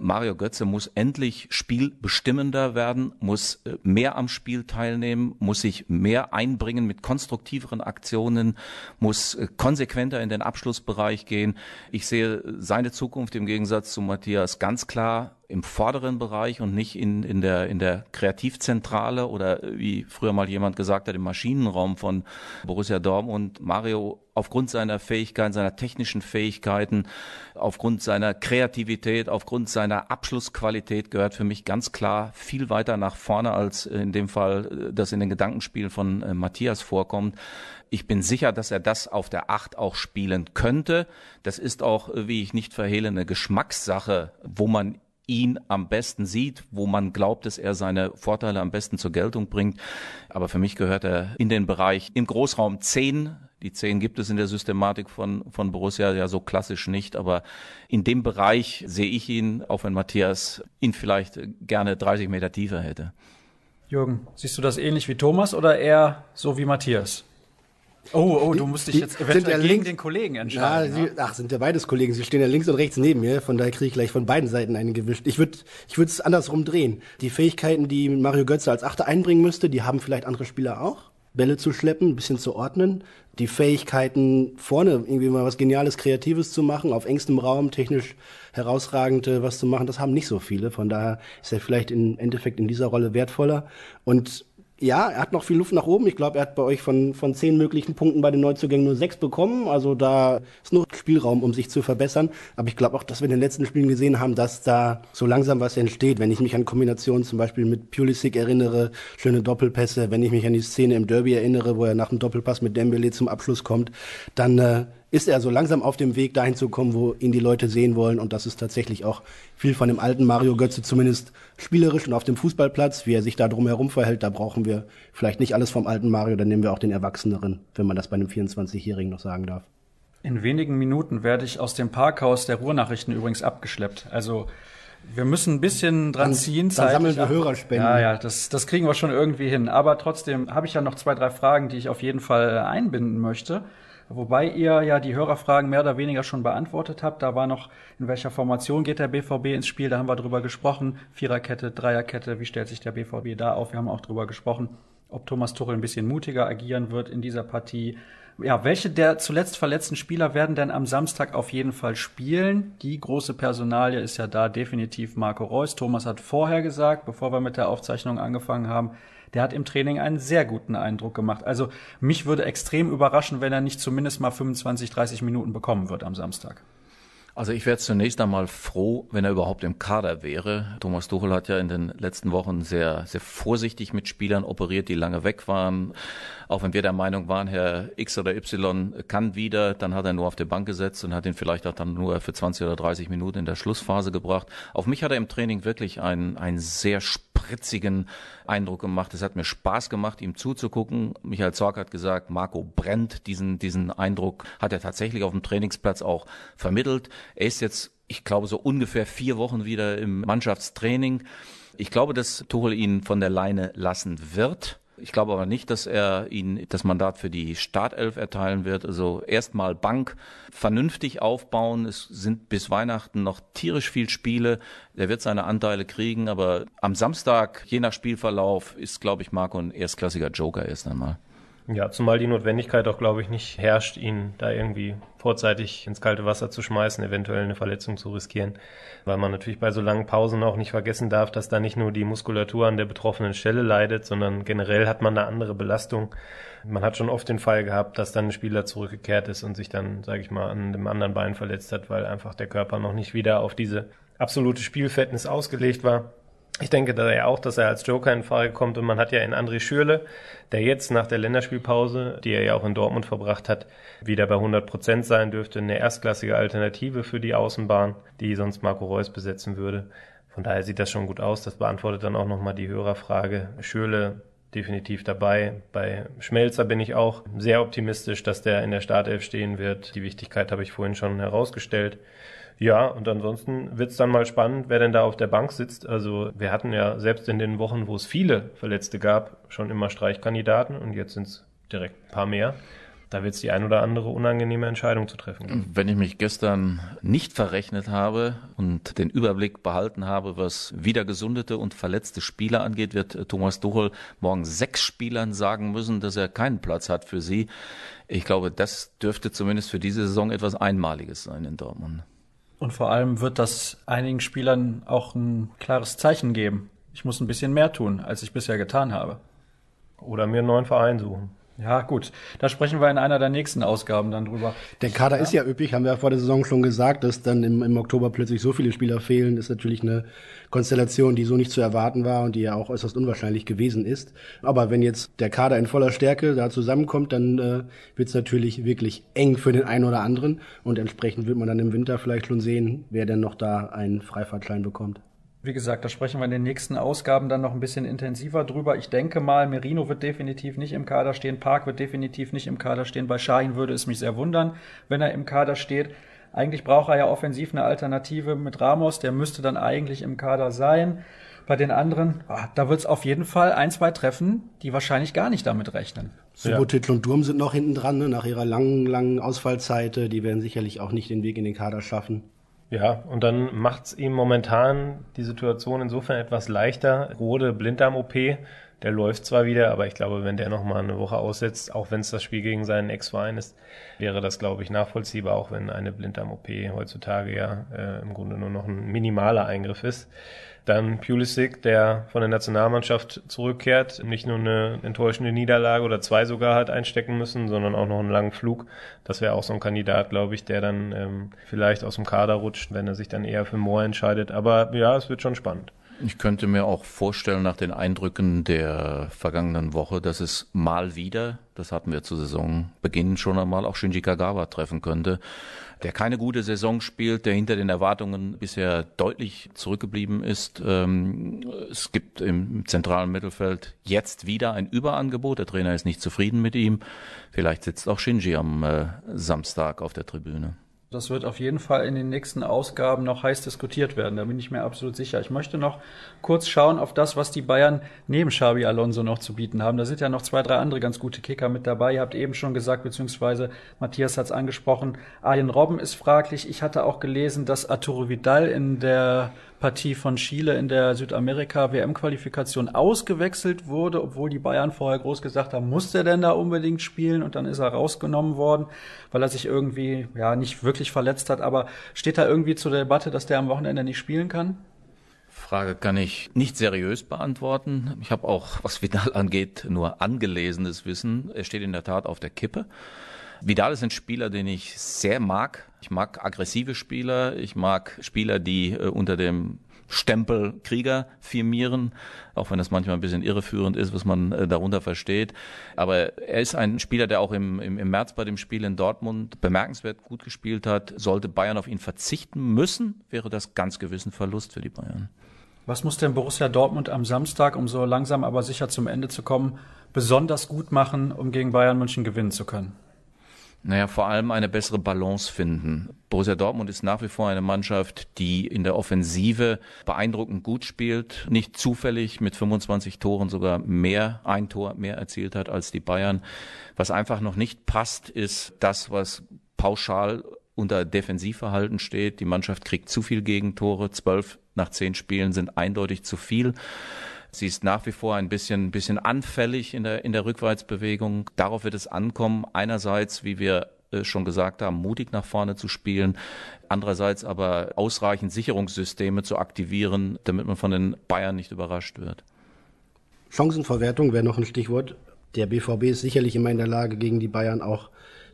Mario Götze muss endlich spielbestimmender werden, muss äh, mehr am Spiel teilnehmen, muss sich mehr einbringen mit konstruktiveren Aktionen, muss äh, konsequenter in den Abschlussbereich gehen. Ich sehe seine Zukunft im Gegensatz zu Matthias ganz klar im vorderen Bereich und nicht in, in, der, in der Kreativzentrale oder wie früher mal jemand gesagt hat, im Maschinenraum von Borussia Dortmund. Mario aufgrund seiner Fähigkeiten, seiner technischen Fähigkeiten, aufgrund seiner Kreativität, aufgrund seiner Abschlussqualität gehört für mich ganz klar viel weiter nach vorne, als in dem Fall äh, das in den Gedankenspielen von äh, Matthias vorkommt. Ich bin sicher, dass er das auf der Acht auch spielen könnte. Das ist auch, äh, wie ich nicht verhehle, eine Geschmackssache, wo man ihn am besten sieht, wo man glaubt, dass er seine Vorteile am besten zur Geltung bringt. Aber für mich gehört er in den Bereich im Großraum 10. Die 10 gibt es in der Systematik von, von Borussia ja so klassisch nicht, aber in dem Bereich sehe ich ihn, auch wenn Matthias ihn vielleicht gerne 30 Meter tiefer hätte. Jürgen, siehst du das ähnlich wie Thomas oder eher so wie Matthias? Oh, oh, du musst dich die, jetzt eventuell gegen links, den Kollegen entscheiden. Ja, sie, ach, sind ja beides Kollegen. Sie stehen ja links und rechts neben mir. Von daher kriege ich gleich von beiden Seiten einen gewischt. Ich würde ich würde es andersrum drehen. Die Fähigkeiten, die Mario Götze als Achter einbringen müsste, die haben vielleicht andere Spieler auch. Bälle zu schleppen, ein bisschen zu ordnen. Die Fähigkeiten, vorne irgendwie mal was Geniales, Kreatives zu machen, auf engstem Raum, technisch herausragend äh, was zu machen, das haben nicht so viele. Von daher ist er vielleicht im Endeffekt in dieser Rolle wertvoller. Und ja, er hat noch viel Luft nach oben. Ich glaube, er hat bei euch von, von zehn möglichen Punkten bei den Neuzugängen nur sechs bekommen. Also da ist noch Spielraum, um sich zu verbessern. Aber ich glaube auch, dass wir in den letzten Spielen gesehen haben, dass da so langsam was entsteht. Wenn ich mich an Kombinationen zum Beispiel mit Pulisic erinnere, schöne Doppelpässe, wenn ich mich an die Szene im Derby erinnere, wo er nach dem Doppelpass mit Dembele zum Abschluss kommt, dann äh, ist er so langsam auf dem Weg dahin zu kommen, wo ihn die Leute sehen wollen. Und das ist tatsächlich auch viel von dem alten Mario Götze, zumindest spielerisch und auf dem Fußballplatz, wie er sich da drumherum verhält. Da brauchen wir vielleicht nicht alles vom alten Mario, dann nehmen wir auch den Erwachseneren, wenn man das bei einem 24-Jährigen noch sagen darf. In wenigen Minuten werde ich aus dem Parkhaus der Ruhrnachrichten übrigens abgeschleppt. Also wir müssen ein bisschen dran dann, ziehen. Dann sammeln wir Hörerspenden. Ja, ja, das, das kriegen wir schon irgendwie hin. Aber trotzdem habe ich ja noch zwei, drei Fragen, die ich auf jeden Fall einbinden möchte. Wobei ihr ja die Hörerfragen mehr oder weniger schon beantwortet habt. Da war noch, in welcher Formation geht der BVB ins Spiel? Da haben wir drüber gesprochen. Viererkette, Dreierkette, wie stellt sich der BVB da auf? Wir haben auch drüber gesprochen, ob Thomas Tuchel ein bisschen mutiger agieren wird in dieser Partie. Ja, welche der zuletzt verletzten Spieler werden denn am Samstag auf jeden Fall spielen? Die große Personalie ist ja da definitiv Marco Reus. Thomas hat vorher gesagt, bevor wir mit der Aufzeichnung angefangen haben, der hat im Training einen sehr guten Eindruck gemacht. Also mich würde extrem überraschen, wenn er nicht zumindest mal 25, 30 Minuten bekommen wird am Samstag. Also ich wäre zunächst einmal froh, wenn er überhaupt im Kader wäre. Thomas Tuchel hat ja in den letzten Wochen sehr, sehr vorsichtig mit Spielern operiert, die lange weg waren. Auch wenn wir der Meinung waren, Herr X oder Y kann wieder, dann hat er nur auf die Bank gesetzt und hat ihn vielleicht auch dann nur für 20 oder 30 Minuten in der Schlussphase gebracht. Auf mich hat er im Training wirklich einen, einen sehr spritzigen Eindruck gemacht. Es hat mir Spaß gemacht, ihm zuzugucken. Michael Zorc hat gesagt, Marco brennt. Diesen, diesen Eindruck hat er tatsächlich auf dem Trainingsplatz auch vermittelt. Er ist jetzt, ich glaube, so ungefähr vier Wochen wieder im Mannschaftstraining. Ich glaube, dass Tuchel ihn von der Leine lassen wird. Ich glaube aber nicht, dass er ihn das Mandat für die Startelf erteilen wird. Also erstmal Bank vernünftig aufbauen. Es sind bis Weihnachten noch tierisch viel Spiele. Er wird seine Anteile kriegen, aber am Samstag, je nach Spielverlauf, ist, glaube ich, Marco ein erstklassiger Joker erst einmal. Ja, zumal die Notwendigkeit auch, glaube ich, nicht herrscht, ihn da irgendwie vorzeitig ins kalte Wasser zu schmeißen, eventuell eine Verletzung zu riskieren. Weil man natürlich bei so langen Pausen auch nicht vergessen darf, dass da nicht nur die Muskulatur an der betroffenen Stelle leidet, sondern generell hat man eine andere Belastung. Man hat schon oft den Fall gehabt, dass dann ein Spieler zurückgekehrt ist und sich dann, sage ich mal, an dem anderen Bein verletzt hat, weil einfach der Körper noch nicht wieder auf diese absolute Spielfitness ausgelegt war. Ich denke da ja auch, dass er als Joker in Frage kommt und man hat ja in André Schürle, der jetzt nach der Länderspielpause, die er ja auch in Dortmund verbracht hat, wieder bei 100 Prozent sein dürfte, eine erstklassige Alternative für die Außenbahn, die sonst Marco Reus besetzen würde. Von daher sieht das schon gut aus. Das beantwortet dann auch nochmal die Hörerfrage. Schürle definitiv dabei. Bei Schmelzer bin ich auch sehr optimistisch, dass der in der Startelf stehen wird. Die Wichtigkeit habe ich vorhin schon herausgestellt. Ja, und ansonsten wird's dann mal spannend, wer denn da auf der Bank sitzt. Also wir hatten ja selbst in den Wochen, wo es viele Verletzte gab, schon immer Streichkandidaten und jetzt sind's direkt ein paar mehr. Da wird es die ein oder andere unangenehme Entscheidung zu treffen geben. Wenn ich mich gestern nicht verrechnet habe und den Überblick behalten habe, was wieder gesundete und verletzte Spieler angeht, wird Thomas Tuchel morgen sechs Spielern sagen müssen, dass er keinen Platz hat für sie. Ich glaube, das dürfte zumindest für diese Saison etwas Einmaliges sein in Dortmund. Und vor allem wird das einigen Spielern auch ein klares Zeichen geben. Ich muss ein bisschen mehr tun, als ich bisher getan habe. Oder mir einen neuen Verein suchen. Ja, gut. Da sprechen wir in einer der nächsten Ausgaben dann drüber. Der Kader ja. ist ja üppig, haben wir ja vor der Saison schon gesagt, dass dann im, im Oktober plötzlich so viele Spieler fehlen, ist natürlich eine Konstellation, die so nicht zu erwarten war und die ja auch äußerst unwahrscheinlich gewesen ist. Aber wenn jetzt der Kader in voller Stärke da zusammenkommt, dann äh, wird es natürlich wirklich eng für den einen oder anderen und entsprechend wird man dann im Winter vielleicht schon sehen, wer denn noch da einen Freifahrtschein bekommt. Wie gesagt, da sprechen wir in den nächsten Ausgaben dann noch ein bisschen intensiver drüber. Ich denke mal, Merino wird definitiv nicht im Kader stehen, Park wird definitiv nicht im Kader stehen. Bei Shahin würde es mich sehr wundern, wenn er im Kader steht. Eigentlich braucht er ja offensiv eine Alternative mit Ramos, der müsste dann eigentlich im Kader sein. Bei den anderen, oh, da wird es auf jeden Fall ein, zwei treffen, die wahrscheinlich gar nicht damit rechnen. Subotic ja. und Durm sind noch hinten dran, ne, nach ihrer langen, langen Ausfallzeit. Die werden sicherlich auch nicht den Weg in den Kader schaffen. Ja, und dann macht's ihm momentan die Situation insofern etwas leichter. Rode Blinddarm-OP, der läuft zwar wieder, aber ich glaube, wenn der nochmal eine Woche aussetzt, auch wenn es das Spiel gegen seinen Ex-Verein ist, wäre das, glaube ich, nachvollziehbar, auch wenn eine Blinddarm-OP heutzutage ja äh, im Grunde nur noch ein minimaler Eingriff ist. Dann Pulisic, der von der Nationalmannschaft zurückkehrt, nicht nur eine enttäuschende Niederlage oder zwei sogar hat einstecken müssen, sondern auch noch einen langen Flug. Das wäre auch so ein Kandidat, glaube ich, der dann ähm, vielleicht aus dem Kader rutscht, wenn er sich dann eher für Moore entscheidet. Aber ja, es wird schon spannend. Ich könnte mir auch vorstellen, nach den Eindrücken der vergangenen Woche, dass es mal wieder, das hatten wir zu Saisonbeginn schon einmal, auch Shinji Kagawa treffen könnte, der keine gute Saison spielt, der hinter den Erwartungen bisher deutlich zurückgeblieben ist. Ähm, es gibt im zentralen Mittelfeld jetzt wieder ein Überangebot. Der Trainer ist nicht zufrieden mit ihm. Vielleicht sitzt auch Shinji am äh, Samstag auf der Tribüne. Das wird auf jeden Fall in den nächsten Ausgaben noch heiß diskutiert werden. Da bin ich mir absolut sicher. Ich möchte noch kurz schauen auf das, was die Bayern neben Xabi Alonso noch zu bieten haben. Da sind ja noch zwei, drei andere ganz gute Kicker mit dabei. Ihr habt eben schon gesagt, beziehungsweise Matthias hat es angesprochen, Arjen Robben ist fraglich. Ich hatte auch gelesen, dass Arturo Vidal in der Partie von Chile in der Südamerika-WM-Qualifikation ausgewechselt wurde, obwohl die Bayern vorher groß gesagt haben, muss der denn da unbedingt spielen? Und dann ist er rausgenommen worden, weil er sich irgendwie ja nicht wirklich verletzt hat. Aber steht da irgendwie zur Debatte, dass der am Wochenende nicht spielen kann? Frage kann ich nicht seriös beantworten. Ich habe auch, was Vidal angeht, nur angelesenes Wissen. Er steht in der Tat auf der Kippe. Vidal ist ein Spieler, den ich sehr mag. Ich mag aggressive Spieler. Ich mag Spieler, die äh, unter dem Stempel Krieger firmieren, auch wenn das manchmal ein bisschen irreführend ist, was man äh, darunter versteht. Aber er ist ein Spieler, der auch im, im, im März bei dem Spiel in Dortmund bemerkenswert gut gespielt hat. Sollte Bayern auf ihn verzichten müssen, wäre das ganz gewiss ein Verlust für die Bayern. Was muss denn Borussia Dortmund am Samstag, um so langsam aber sicher zum Ende zu kommen, besonders gut machen, um gegen Bayern München gewinnen zu können? Naja, vor allem eine bessere Balance finden. Borussia Dortmund ist nach wie vor eine Mannschaft, die in der Offensive beeindruckend gut spielt, nicht zufällig mit 25 Toren sogar mehr, ein Tor mehr erzielt hat als die Bayern. Was einfach noch nicht passt, ist das, was pauschal unter Defensivverhalten steht. Die Mannschaft kriegt zu viel Gegentore. Zwölf nach zehn Spielen sind eindeutig zu viel. Sie ist nach wie vor ein bisschen, bisschen anfällig in der, in der Rückwärtsbewegung. Darauf wird es ankommen. Einerseits, wie wir äh, schon gesagt haben, mutig nach vorne zu spielen. Andererseits aber ausreichend Sicherungssysteme zu aktivieren, damit man von den Bayern nicht überrascht wird. Chancenverwertung wäre noch ein Stichwort. Der BVB ist sicherlich immer in der Lage, gegen die Bayern auch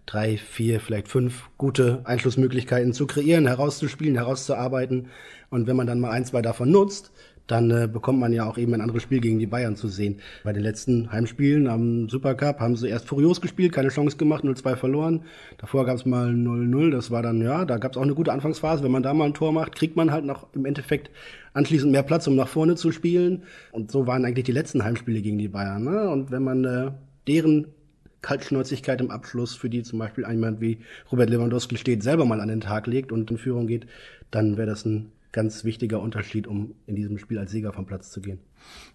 drei, vier, vielleicht fünf gute Einschlussmöglichkeiten zu kreieren, herauszuspielen, herauszuarbeiten. Und wenn man dann mal ein, zwei davon nutzt, dann äh, bekommt man ja auch eben ein anderes Spiel gegen die Bayern zu sehen. Bei den letzten Heimspielen am Supercup haben sie erst furios gespielt, keine Chance gemacht, 0-2 verloren. Davor gab es mal 0-0, das war dann, ja, da gab es auch eine gute Anfangsphase. Wenn man da mal ein Tor macht, kriegt man halt noch im Endeffekt anschließend mehr Platz, um nach vorne zu spielen. Und so waren eigentlich die letzten Heimspiele gegen die Bayern. Ne? Und wenn man äh, deren Kaltschnäuzigkeit im Abschluss, für die zum Beispiel jemand wie Robert Lewandowski steht, selber mal an den Tag legt und in Führung geht, dann wäre das ein ganz wichtiger Unterschied, um in diesem Spiel als Sieger vom Platz zu gehen.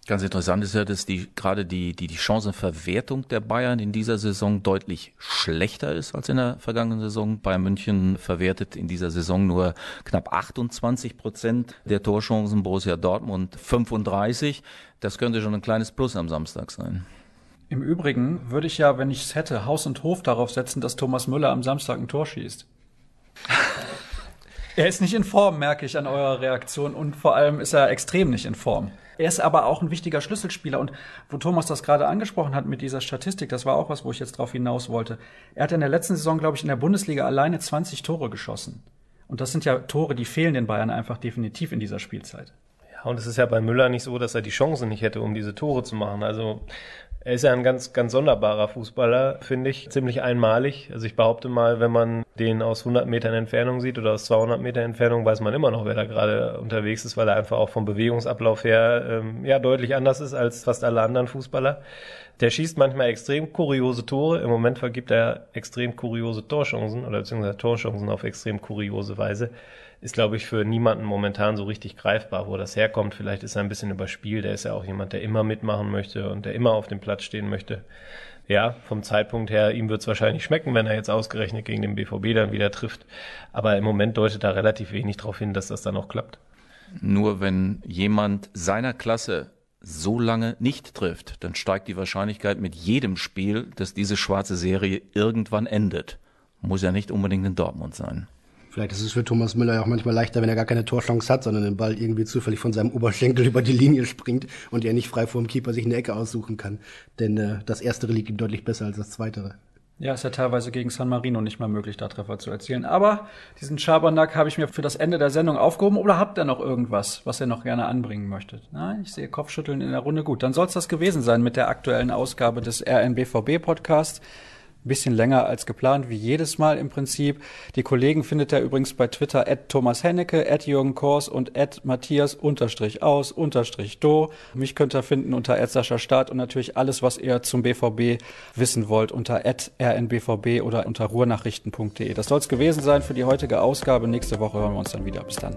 Ganz interessant ist ja, dass die gerade die, die, die Chancenverwertung der Bayern in dieser Saison deutlich schlechter ist als in der vergangenen Saison. Bayern München verwertet in dieser Saison nur knapp 28 Prozent der Torchancen, Borussia Dortmund 35. Das könnte schon ein kleines Plus am Samstag sein. Im Übrigen würde ich ja, wenn ich es hätte, Haus und Hof darauf setzen, dass Thomas Müller am Samstag ein Tor schießt. Er ist nicht in Form, merke ich an eurer Reaktion. Und vor allem ist er extrem nicht in Form. Er ist aber auch ein wichtiger Schlüsselspieler. Und wo Thomas das gerade angesprochen hat mit dieser Statistik, das war auch was, wo ich jetzt drauf hinaus wollte. Er hat in der letzten Saison, glaube ich, in der Bundesliga alleine 20 Tore geschossen. Und das sind ja Tore, die fehlen den Bayern einfach definitiv in dieser Spielzeit. Ja, und es ist ja bei Müller nicht so, dass er die Chance nicht hätte, um diese Tore zu machen. Also er ist ja ein ganz, ganz sonderbarer Fußballer, finde ich. Ziemlich einmalig. Also ich behaupte mal, wenn man den aus 100 Metern Entfernung sieht oder aus 200 Metern Entfernung, weiß man immer noch, wer da gerade unterwegs ist, weil er einfach auch vom Bewegungsablauf her ähm, ja deutlich anders ist als fast alle anderen Fußballer. Der schießt manchmal extrem kuriose Tore. Im Moment vergibt er extrem kuriose Torchancen oder beziehungsweise Torchancen auf extrem kuriose Weise ist, glaube ich, für niemanden momentan so richtig greifbar, wo das herkommt. Vielleicht ist er ein bisschen überspielt. Er ist ja auch jemand, der immer mitmachen möchte und der immer auf dem Platz stehen möchte. Ja, vom Zeitpunkt her, ihm wird es wahrscheinlich schmecken, wenn er jetzt ausgerechnet gegen den BVB dann wieder trifft. Aber im Moment deutet da relativ wenig darauf hin, dass das dann auch klappt. Nur wenn jemand seiner Klasse so lange nicht trifft, dann steigt die Wahrscheinlichkeit mit jedem Spiel, dass diese schwarze Serie irgendwann endet. Muss ja nicht unbedingt in Dortmund sein. Vielleicht ist es für Thomas Müller ja auch manchmal leichter, wenn er gar keine Torchance hat, sondern den Ball irgendwie zufällig von seinem Oberschenkel über die Linie springt und er nicht frei vor dem Keeper sich eine Ecke aussuchen kann. Denn äh, das Erstere liegt ihm deutlich besser als das Zweitere. Ja, ist ja teilweise gegen San Marino nicht mal möglich, da Treffer zu erzielen. Aber diesen Schabernack habe ich mir für das Ende der Sendung aufgehoben. Oder habt ihr noch irgendwas, was ihr noch gerne anbringen möchtet? Nein, ich sehe Kopfschütteln in der Runde. Gut, dann soll es das gewesen sein mit der aktuellen Ausgabe des RNBVB-Podcasts bisschen länger als geplant, wie jedes Mal im Prinzip. Die Kollegen findet er übrigens bei Twitter at Thomas Hennecke, at Jürgen Kors und at Matthias unterstrich aus unterstrich do. Mich könnt ihr finden unter at Sascha Staat und natürlich alles, was ihr zum BVB wissen wollt, unter at rnbvb oder unter ruhrnachrichten.de. Das soll es gewesen sein für die heutige Ausgabe. Nächste Woche hören wir uns dann wieder. Bis dann.